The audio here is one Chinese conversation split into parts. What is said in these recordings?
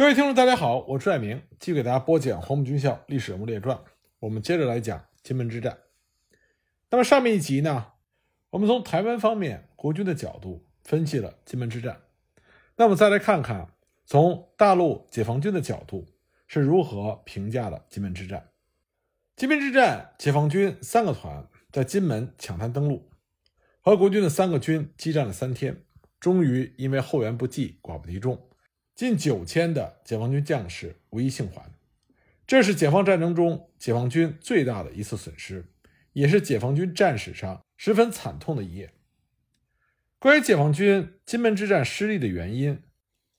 各位听众，大家好，我是爱明，继续给大家播讲《黄埔军校历史人物列传》。我们接着来讲金门之战。那么上面一集呢，我们从台湾方面国军的角度分析了金门之战。那么再来看看从大陆解放军的角度是如何评价的金门之战。金门之战，解放军三个团在金门抢滩登陆，和国军的三个军激战了三天，终于因为后援不济，寡不敌众。近九千的解放军将士无一幸还，这是解放战争中解放军最大的一次损失，也是解放军战史上十分惨痛的一页。关于解放军金门之战失利的原因，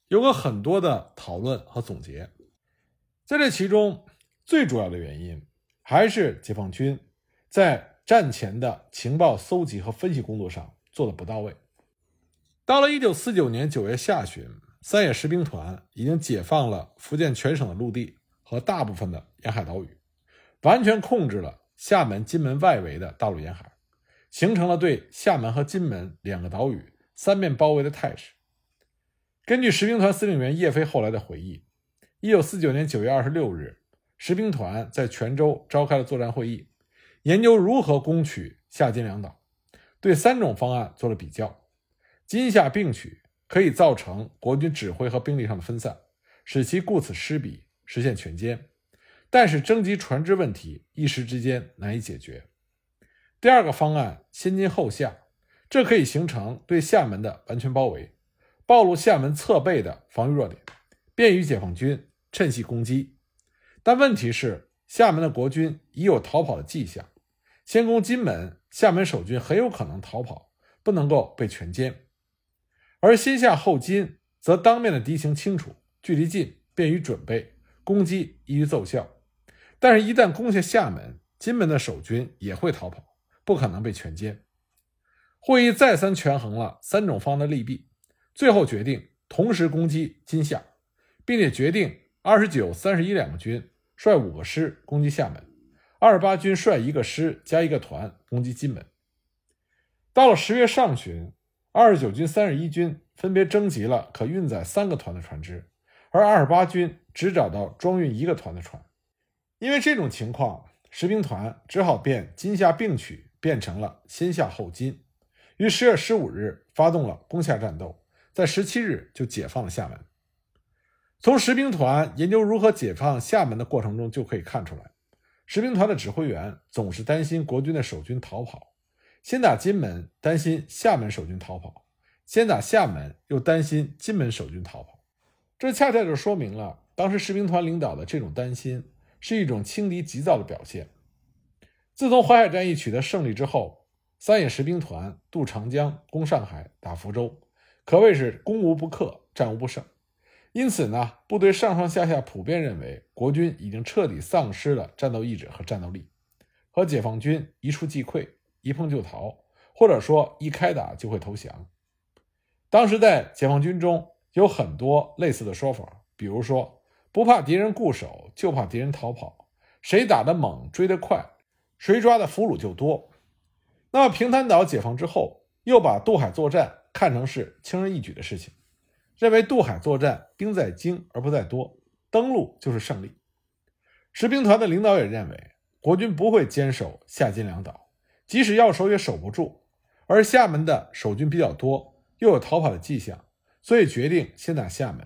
有过很多的讨论和总结。在这其中，最主要的原因还是解放军在战前的情报搜集和分析工作上做的不到位。到了一九四九年九月下旬。三野十兵团已经解放了福建全省的陆地和大部分的沿海岛屿，完全控制了厦门、金门外围的大陆沿海，形成了对厦门和金门两个岛屿三面包围的态势。根据十兵团司令员叶飞后来的回忆，一九四九年九月二十六日，十兵团在泉州召开了作战会议，研究如何攻取厦金两岛，对三种方案做了比较，金厦并取。可以造成国军指挥和兵力上的分散，使其顾此失彼，实现全歼。但是征集船只问题一时之间难以解决。第二个方案先金后厦，这可以形成对厦门的完全包围，暴露厦门侧背的防御弱点，便于解放军趁隙攻击。但问题是，厦门的国军已有逃跑的迹象，先攻金门，厦门守军很有可能逃跑，不能够被全歼。而先下后金，则当面的敌情清楚，距离近，便于准备，攻击易于奏效。但是，一旦攻下厦门，金门的守军也会逃跑，不可能被全歼。会议再三权衡了三种方的利弊，最后决定同时攻击金厦，并且决定二十九、三十一两个军率五个师攻击厦门，二十八军率一个师加一个团攻击金门。到了十月上旬。二十九军、三十一军分别征集了可运载三个团的船只，而二十八军只找到装运一个团的船。因为这种情况，十兵团只好变金夏并取，变成了先下后金。于十月十五日发动了攻下战斗，在十七日就解放了厦门。从十兵团研究如何解放厦门的过程中就可以看出来，十兵团的指挥员总是担心国军的守军逃跑。先打金门，担心厦门守军逃跑；先打厦门，又担心金门守军逃跑。这恰恰就说明了当时士兵团领导的这种担心是一种轻敌急躁的表现。自从淮海战役取得胜利之后，三野十兵团渡长江、攻上海、打福州，可谓是攻无不克、战无不胜。因此呢，部队上上下下普遍认为国军已经彻底丧失了战斗意志和战斗力，和解放军一触即溃。一碰就逃，或者说一开打就会投降。当时在解放军中有很多类似的说法，比如说不怕敌人固守，就怕敌人逃跑。谁打得猛，追得快，谁抓的俘虏就多。那么平潭岛解放之后，又把渡海作战看成是轻而易举的事情，认为渡海作战兵在精而不在多，登陆就是胜利。十兵团的领导也认为国军不会坚守下金两岛。即使要守也守不住，而厦门的守军比较多，又有逃跑的迹象，所以决定先打厦门，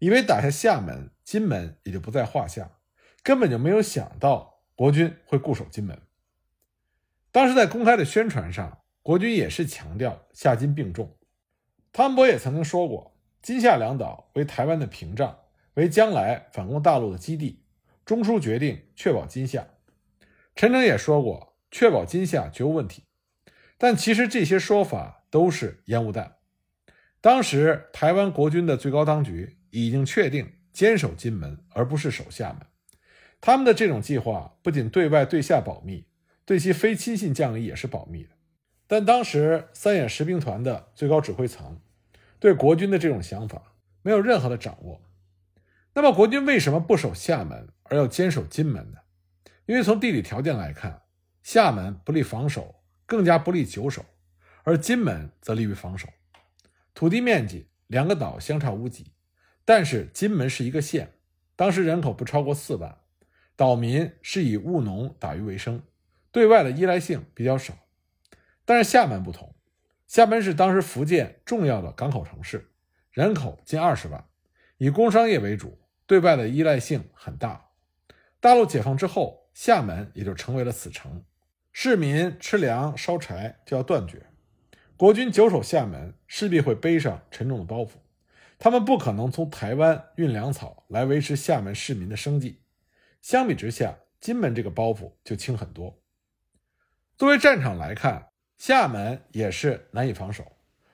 以为打下厦门，金门也就不在话下，根本就没有想到国军会固守金门。当时在公开的宣传上，国军也是强调厦金并重。汤恩伯也曾经说过，金厦两岛为台湾的屏障，为将来反攻大陆的基地。中枢决定确保金厦。陈诚也说过。确保金厦绝无问题，但其实这些说法都是烟雾弹。当时台湾国军的最高当局已经确定坚守金门，而不是守厦门。他们的这种计划不仅对外对下保密，对其非亲信将领也是保密的。但当时三野十兵团的最高指挥层对国军的这种想法没有任何的掌握。那么国军为什么不守厦门，而要坚守金门呢？因为从地理条件来看。厦门不利防守，更加不利久守，而金门则利于防守。土地面积两个岛相差无几，但是金门是一个县，当时人口不超过四万，岛民是以务农打鱼为生，对外的依赖性比较少。但是厦门不同，厦门是当时福建重要的港口城市，人口近二十万，以工商业为主，对外的依赖性很大。大陆解放之后，厦门也就成为了死城，市民吃粮烧柴就要断绝。国军久守厦门，势必会背上沉重的包袱。他们不可能从台湾运粮草来维持厦门市民的生计。相比之下，金门这个包袱就轻很多。作为战场来看，厦门也是难以防守，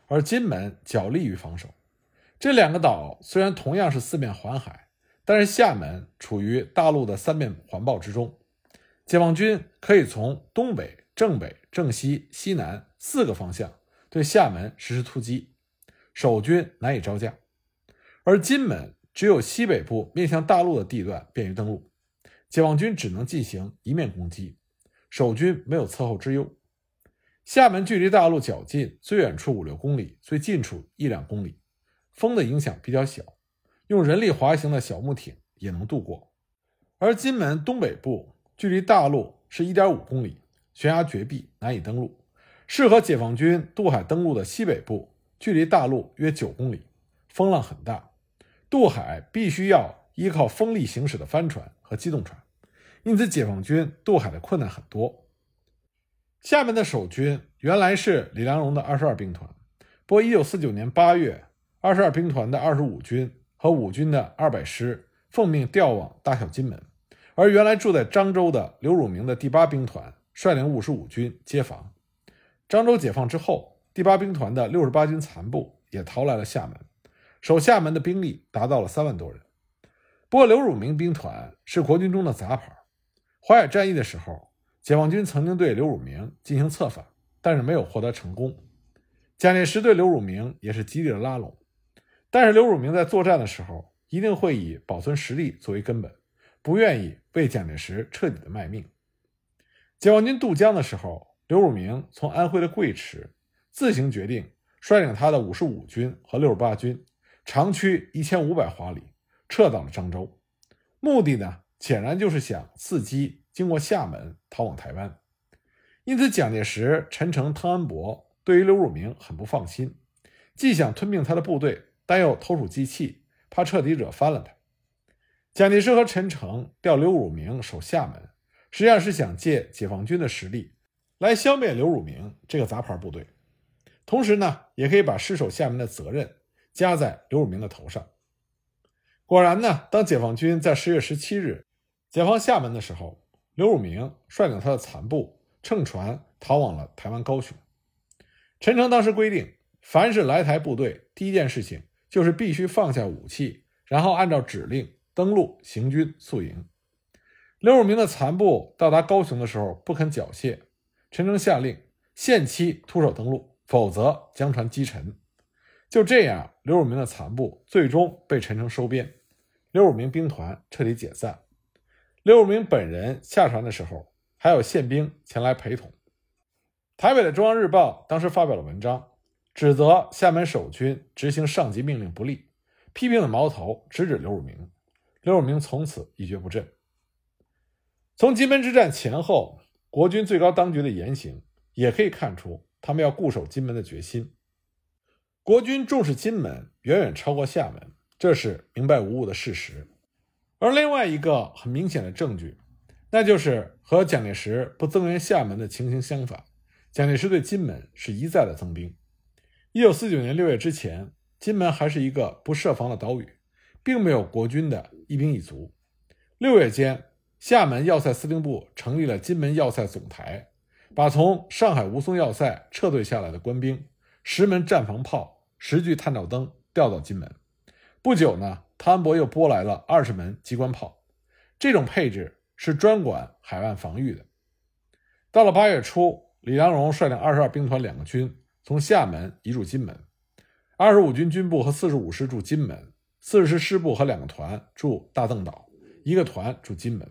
而金门较利于防守。这两个岛虽然同样是四面环海，但是厦门处于大陆的三面环抱之中，解放军可以从东北、正北、正西、西南四个方向。对厦门实施突击，守军难以招架；而金门只有西北部面向大陆的地段便于登陆，解放军只能进行一面攻击，守军没有侧后之忧。厦门距离大陆较近，最远处五六公里，最近处一两公里，风的影响比较小，用人力滑行的小木艇也能渡过。而金门东北部距离大陆是一点五公里，悬崖绝壁，难以登陆。适合解放军渡海登陆的西北部，距离大陆约九公里，风浪很大，渡海必须要依靠风力行驶的帆船和机动船，因此解放军渡海的困难很多。厦门的守军原来是李良荣的二十二兵团，不过一九四九年八月，二十二兵团的二十五军和五军的二百师奉命调往大小金门，而原来住在漳州的刘汝明的第八兵团率领五十五军接防。漳州解放之后，第八兵团的六十八军残部也逃来了厦门，守厦门的兵力达到了三万多人。不过，刘汝明兵团是国军中的杂牌。淮海战役的时候，解放军曾经对刘汝明进行策反，但是没有获得成功。蒋介石对刘汝明也是极力的拉拢，但是刘汝明在作战的时候一定会以保存实力作为根本，不愿意为蒋介石彻底的卖命。解放军渡江的时候。刘汝明从安徽的贵池自行决定率领他的五十五军和六十八军，长驱一千五百华里，撤到了漳州。目的呢，显然就是想伺机经过厦门逃往台湾。因此，蒋介石、陈诚、汤恩伯对于刘汝明很不放心，既想吞并他的部队，但又投鼠忌器，怕彻底惹翻了他。蒋介石和陈诚调刘汝明守厦门，实际上是想借解放军的实力。来消灭刘汝明这个杂牌部队，同时呢，也可以把失守厦门的责任加在刘汝明的头上。果然呢，当解放军在十月十七日解放厦门的时候，刘汝明率领他的残部乘船逃往了台湾高雄。陈诚当时规定，凡是来台部队，第一件事情就是必须放下武器，然后按照指令登陆行军宿营。刘汝明的残部到达高雄的时候，不肯缴械。陈诚下令限期徒手登陆，否则将船击沉。就这样，刘汝明的残部最终被陈诚收编，刘汝明兵团彻底解散。刘汝明本人下船的时候，还有宪兵前来陪同。台北的《中央日报》当时发表了文章，指责厦门守军执行上级命令不力，批评的矛头直指刘汝明。刘汝明从此一蹶不振。从金门之战前后。国军最高当局的言行也可以看出，他们要固守金门的决心。国军重视金门远远超过厦门，这是明白无误的事实。而另外一个很明显的证据，那就是和蒋介石不增援厦门的情形相反，蒋介石对金门是一再的增兵。一九四九年六月之前，金门还是一个不设防的岛屿，并没有国军的一兵一卒。六月间。厦门要塞司令部成立了金门要塞总台，把从上海吴淞要塞撤退下来的官兵十门战防炮、十具探照灯调到金门。不久呢，汤恩伯又拨来了二十门机关炮。这种配置是专管海岸防御的。到了八月初，李良荣率领二十二兵团两个军从厦门移驻金门，二十五军军部和四十五师驻金门，四十师师部和两个团驻大邓岛，一个团驻金门。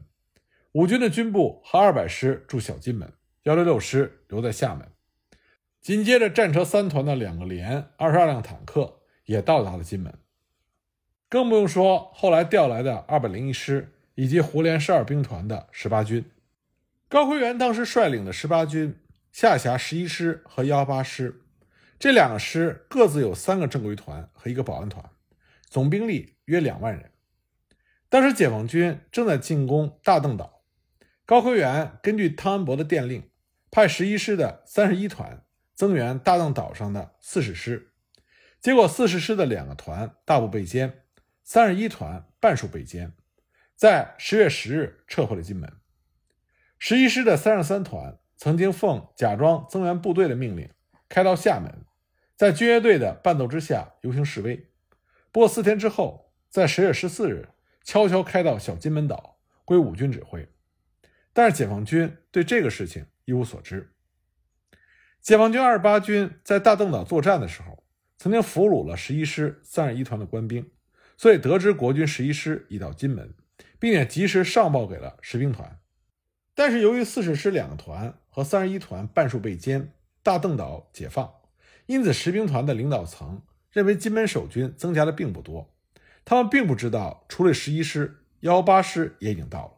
五军的军部和二百师驻小金门，幺六六师留在厦门。紧接着，战车三团的两个连、二十二辆坦克也到达了金门。更不用说后来调来的二百零一师以及胡联十二兵团的十八军。高奎元当时率领的十八军下辖十一师和幺八师，这两个师各自有三个正规团和一个保安团，总兵力约两万人。当时解放军正在进攻大邓岛，高奎元根据汤恩伯的电令，派十一师的三十一团增援大邓岛上的四十师，结果四十师的两个团大部被歼，三十一团半数被歼，在十月十日撤回了金门。十一师的三十三团曾经奉假装增援部队的命令，开到厦门，在军乐队的伴奏之下游行示威。不过四天之后，在十月十四日，悄悄开到小金门岛，归五军指挥。但是解放军对这个事情一无所知。解放军二十八军在大邓岛作战的时候，曾经俘虏了十一师三十一团的官兵，所以得知国军十一师已到金门，并且及时上报给了十兵团。但是由于四十师两个团和三十一团半数被歼，大邓岛解放，因此十兵团的领导层认为金门守军增加的并不多，他们并不知道除了十一师，幺八师也已经到了。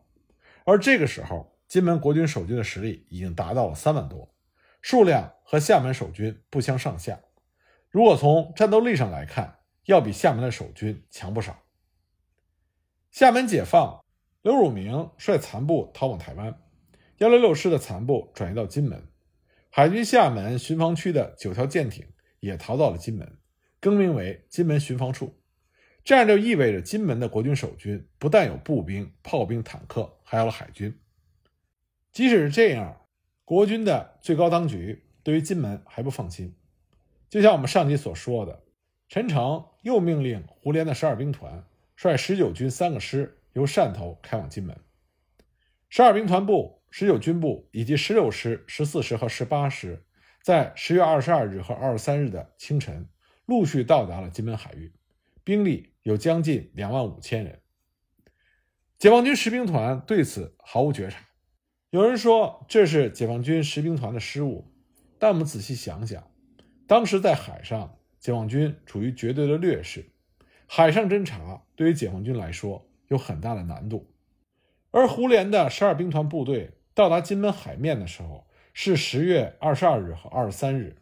而这个时候，金门国军守军的实力已经达到了三万多，数量和厦门守军不相上下。如果从战斗力上来看，要比厦门的守军强不少。厦门解放，刘汝明率残部逃往台湾。幺六六师的残部转移到金门，海军厦门巡防区的九条舰艇也逃到了金门，更名为金门巡防处。这样就意味着金门的国军守军不但有步兵、炮兵、坦克，还有了海军。即使是这样，国军的最高当局对于金门还不放心。就像我们上集所说的，陈诚又命令胡琏的十二兵团率十九军三个师由汕头开往金门，十二兵团部。十九军部以及十六师、十四师和十八师，在十月二十二日和二十三日的清晨，陆续到达了金门海域，兵力有将近两万五千人。解放军十兵团对此毫无觉察。有人说这是解放军十兵团的失误，但我们仔细想想，当时在海上，解放军处于绝对的劣势，海上侦察对于解放军来说有很大的难度，而胡联的十二兵团部队。到达金门海面的时候是十月二十二日和二十三日，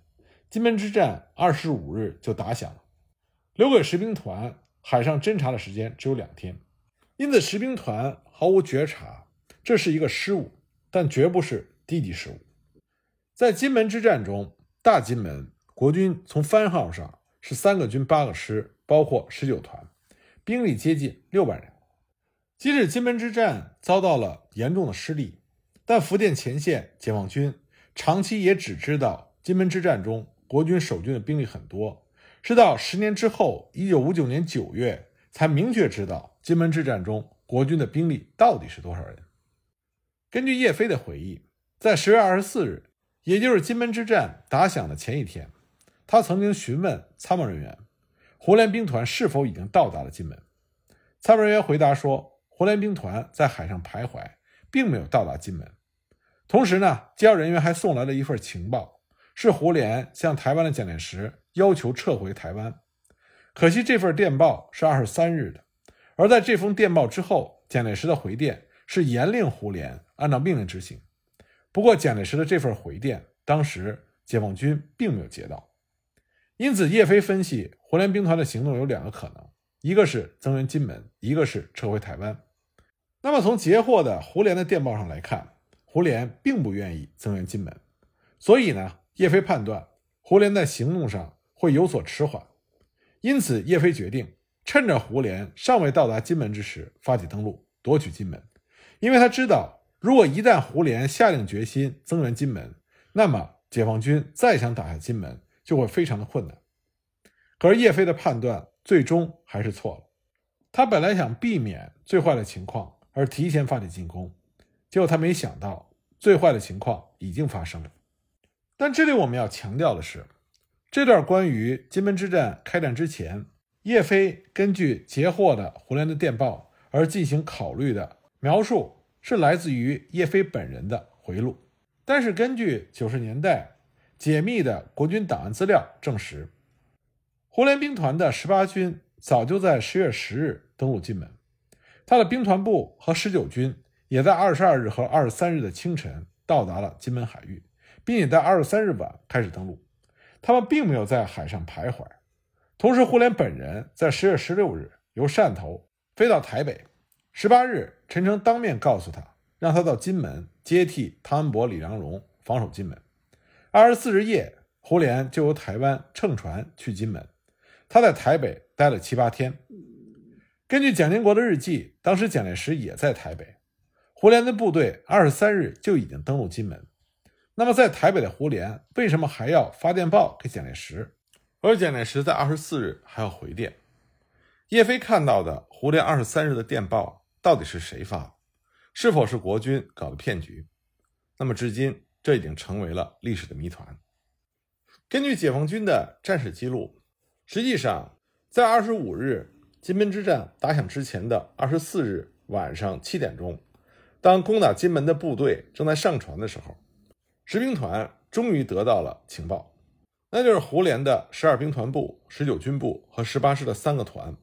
金门之战二十五日就打响了，留给十兵团海上侦察的时间只有两天，因此十兵团毫无觉察，这是一个失误，但绝不是低级失误。在金门之战中，大金门国军从番号上是三个军八个师，包括十九团，兵力接近六万人。即使金门之战遭到了严重的失利。但福建前线解放军长期也只知道金门之战中国军守军的兵力很多，直到十年之后，一九五九年九月才明确知道金门之战中国军的兵力到底是多少人。根据叶飞的回忆，在十月二十四日，也就是金门之战打响的前一天，他曾经询问参谋人员，胡联兵团是否已经到达了金门。参谋人员回答说，胡联兵团在海上徘徊，并没有到达金门。同时呢，接要人员还送来了一份情报，是胡联向台湾的蒋介石要求撤回台湾。可惜这份电报是二十三日的，而在这封电报之后，蒋介石的回电是严令胡联按照命令执行。不过，蒋介石的这份回电，当时解放军并没有接到。因此，叶飞分析胡联兵团的行动有两个可能：一个是增援金门，一个是撤回台湾。那么，从截获的胡联的电报上来看。胡琏并不愿意增援金门，所以呢，叶飞判断胡琏在行动上会有所迟缓，因此叶飞决定趁着胡琏尚未到达金门之时发起登陆，夺取金门。因为他知道，如果一旦胡琏下定决心增援金门，那么解放军再想打下金门就会非常的困难。可是叶飞的判断最终还是错了，他本来想避免最坏的情况而提前发起进攻。结果他没想到，最坏的情况已经发生了。但这里我们要强调的是，这段关于金门之战开战之前，叶飞根据截获的胡琏的电报而进行考虑的描述，是来自于叶飞本人的回录。但是根据九十年代解密的国军档案资料证实，胡琏兵团的十八军早就在十月十日登陆金门，他的兵团部和十九军也在二十二日和二十三日的清晨到达了金门海域，并且在二十三日晚开始登陆。他们并没有在海上徘徊。同时，胡琏本人在十月十六日由汕头飞到台北，十八日，陈诚当面告诉他，让他到金门接替汤恩伯、李良荣防守金门。二十四日夜。胡琏就由台湾乘船去金门，他在台北待了七八天。根据蒋经国的日记，当时蒋介石也在台北，胡琏的部队二十三日就已经登陆金门。那么，在台北的胡琏为什么还要发电报给蒋介石，而蒋介石在二十四日还要回电？叶飞看到的胡琏二十三日的电报到底是谁发？是否是国军搞的骗局？那么，至今这已经成为了历史的谜团。根据解放军的战史记录，实际上在二十五日金门之战打响之前的二十四日晚上七点钟，当攻打金门的部队正在上船的时候，十兵团终于得到了情报，那就是胡琏的十二兵团部、十九军部和十八师的三个团，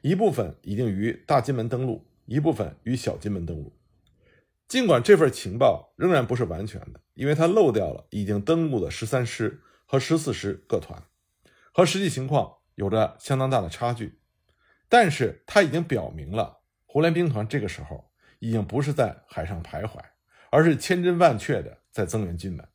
一部分已经于大金门登陆，一部分于小金门登陆。尽管这份情报仍然不是完全的，因为它漏掉了已经登陆的十三师。和十四师各团，和实际情况有着相当大的差距，但是他已经表明了，胡琏兵团这个时候已经不是在海上徘徊，而是千真万确的在增援金门。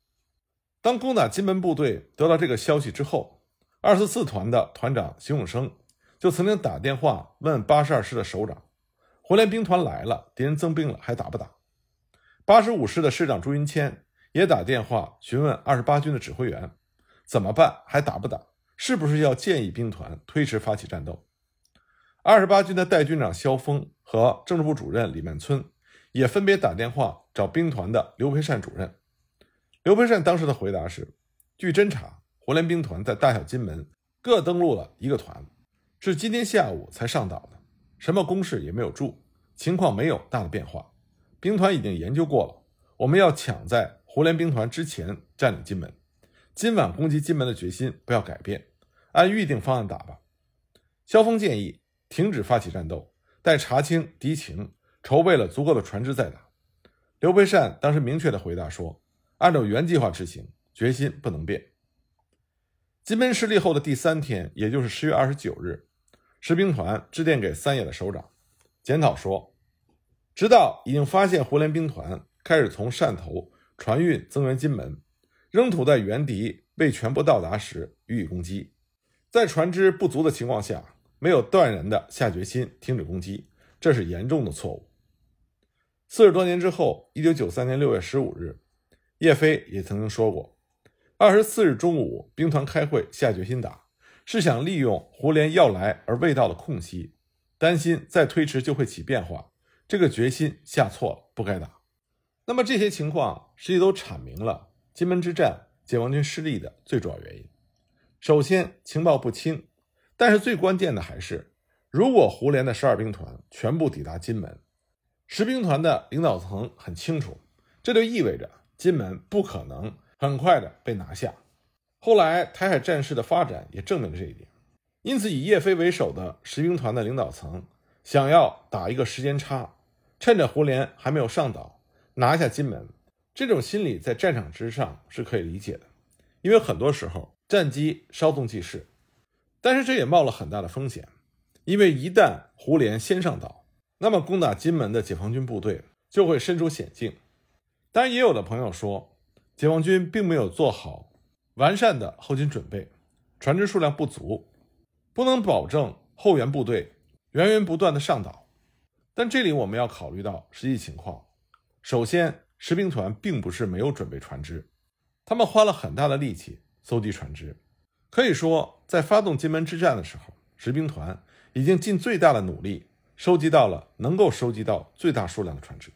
当攻打金门部队得到这个消息之后，二十四团的团长邢永生就曾经打电话问八十二师的首长：“胡琏兵团来了，敌人增兵了，还打不打？”八十五师的师长朱云谦也打电话询问二十八军的指挥员。怎么办？还打不打？是不是要建议兵团推迟发起战斗？二十八军的代军长萧峰和政治部主任李曼村也分别打电话找兵团的刘培善主任。刘培善当时的回答是：据侦查，胡琏兵团在大小金门各登陆了一个团，是今天下午才上岛的，什么工事也没有驻，情况没有大的变化。兵团已经研究过了，我们要抢在胡琏兵团之前占领金门。今晚攻击金门的决心不要改变，按预定方案打吧。萧峰建议停止发起战斗，待查清敌情，筹备了足够的船只再打。刘培善当时明确的回答说：“按照原计划执行，决心不能变。”金门失利后的第三天，也就是十月二十九日，士兵团致电给三野的首长，检讨说：“直到已经发现胡琏兵团开始从汕头船运增援金门。”仍土在原敌未全部到达时予以攻击，在船只不足的情况下，没有断然的下决心停止攻击，这是严重的错误。四十多年之后，一九九三年六月十五日，叶飞也曾经说过，二十四日中午兵团开会下决心打，是想利用胡琏要来而未到的空隙，担心再推迟就会起变化，这个决心下错了，不该打。那么这些情况实际都阐明了。金门之战，解放军失利的最主要原因，首先情报不清，但是最关键的还是，如果胡琏的十二兵团全部抵达金门，十兵团的领导层很清楚，这就意味着金门不可能很快的被拿下。后来台海战事的发展也证明了这一点，因此以叶飞为首的十兵团的领导层想要打一个时间差，趁着胡琏还没有上岛，拿下金门。这种心理在战场之上是可以理解的，因为很多时候战机稍纵即逝，但是这也冒了很大的风险，因为一旦胡琏先上岛，那么攻打金门的解放军部队就会身处险境。当然，也有的朋友说，解放军并没有做好完善的后勤准备，船只数量不足，不能保证后援部队源源不断的上岛。但这里我们要考虑到实际情况，首先。十兵团并不是没有准备船只，他们花了很大的力气搜集船只。可以说，在发动金门之战的时候，十兵团已经尽最大的努力收集到了能够收集到最大数量的船只。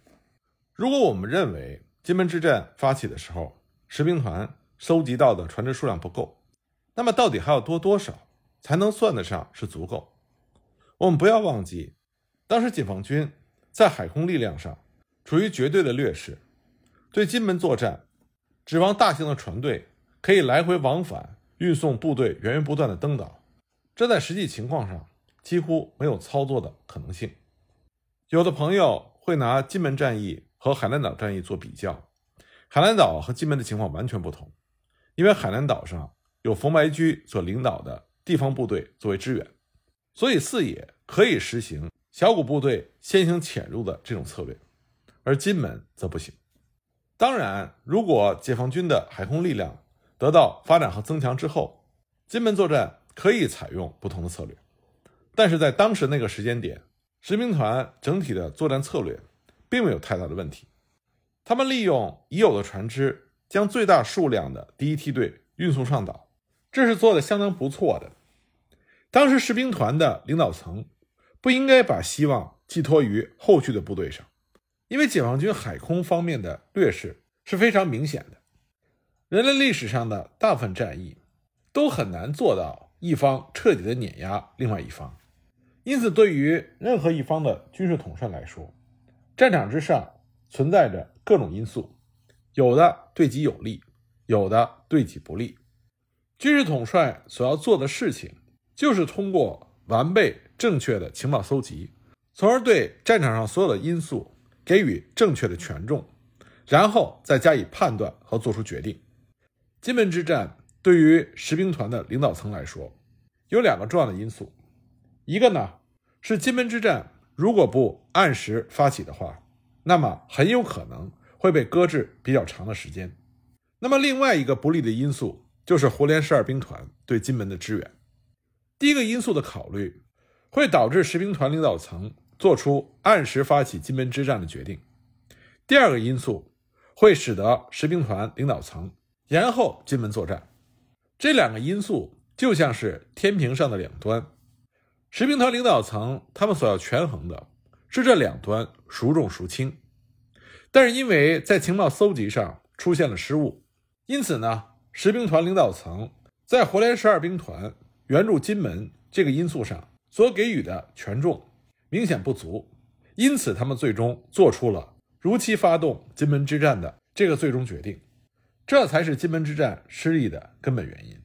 如果我们认为金门之战发起的时候，士兵团收集到的船只数量不够，那么到底还要多多少才能算得上是足够？我们不要忘记，当时解放军在海空力量上处于绝对的劣势。对金门作战，指望大型的船队可以来回往返运送部队源源不断的登岛，这在实际情况上几乎没有操作的可能性。有的朋友会拿金门战役和海南岛战役做比较，海南岛和金门的情况完全不同，因为海南岛上有冯白驹所领导的地方部队作为支援，所以四野可以实行小股部队先行潜入的这种策略，而金门则不行。当然，如果解放军的海空力量得到发展和增强之后，金门作战可以采用不同的策略。但是在当时那个时间点，十兵团整体的作战策略并没有太大的问题。他们利用已有的船只，将最大数量的第一梯队运送上岛，这是做的相当不错的。当时士兵团的领导层不应该把希望寄托于后续的部队上。因为解放军海空方面的劣势是非常明显的，人类历史上的大部分战役都很难做到一方彻底的碾压另外一方，因此对于任何一方的军事统帅来说，战场之上存在着各种因素，有的对己有利，有的对己不利。军事统帅所要做的事情，就是通过完备正确的情报搜集，从而对战场上所有的因素。给予正确的权重，然后再加以判断和做出决定。金门之战对于十兵团的领导层来说，有两个重要的因素：一个呢是金门之战如果不按时发起的话，那么很有可能会被搁置比较长的时间；那么另外一个不利的因素就是胡琏十二兵团对金门的支援。第一个因素的考虑会导致十兵团领导层。做出按时发起金门之战的决定。第二个因素会使得十兵团领导层延后金门作战。这两个因素就像是天平上的两端，十兵团领导层他们所要权衡的是这两端孰重孰轻。但是因为在情报搜集上出现了失误，因此呢，十兵团领导层在活连十二兵团援助金门这个因素上所给予的权重。明显不足，因此他们最终做出了如期发动金门之战的这个最终决定，这才是金门之战失利的根本原因。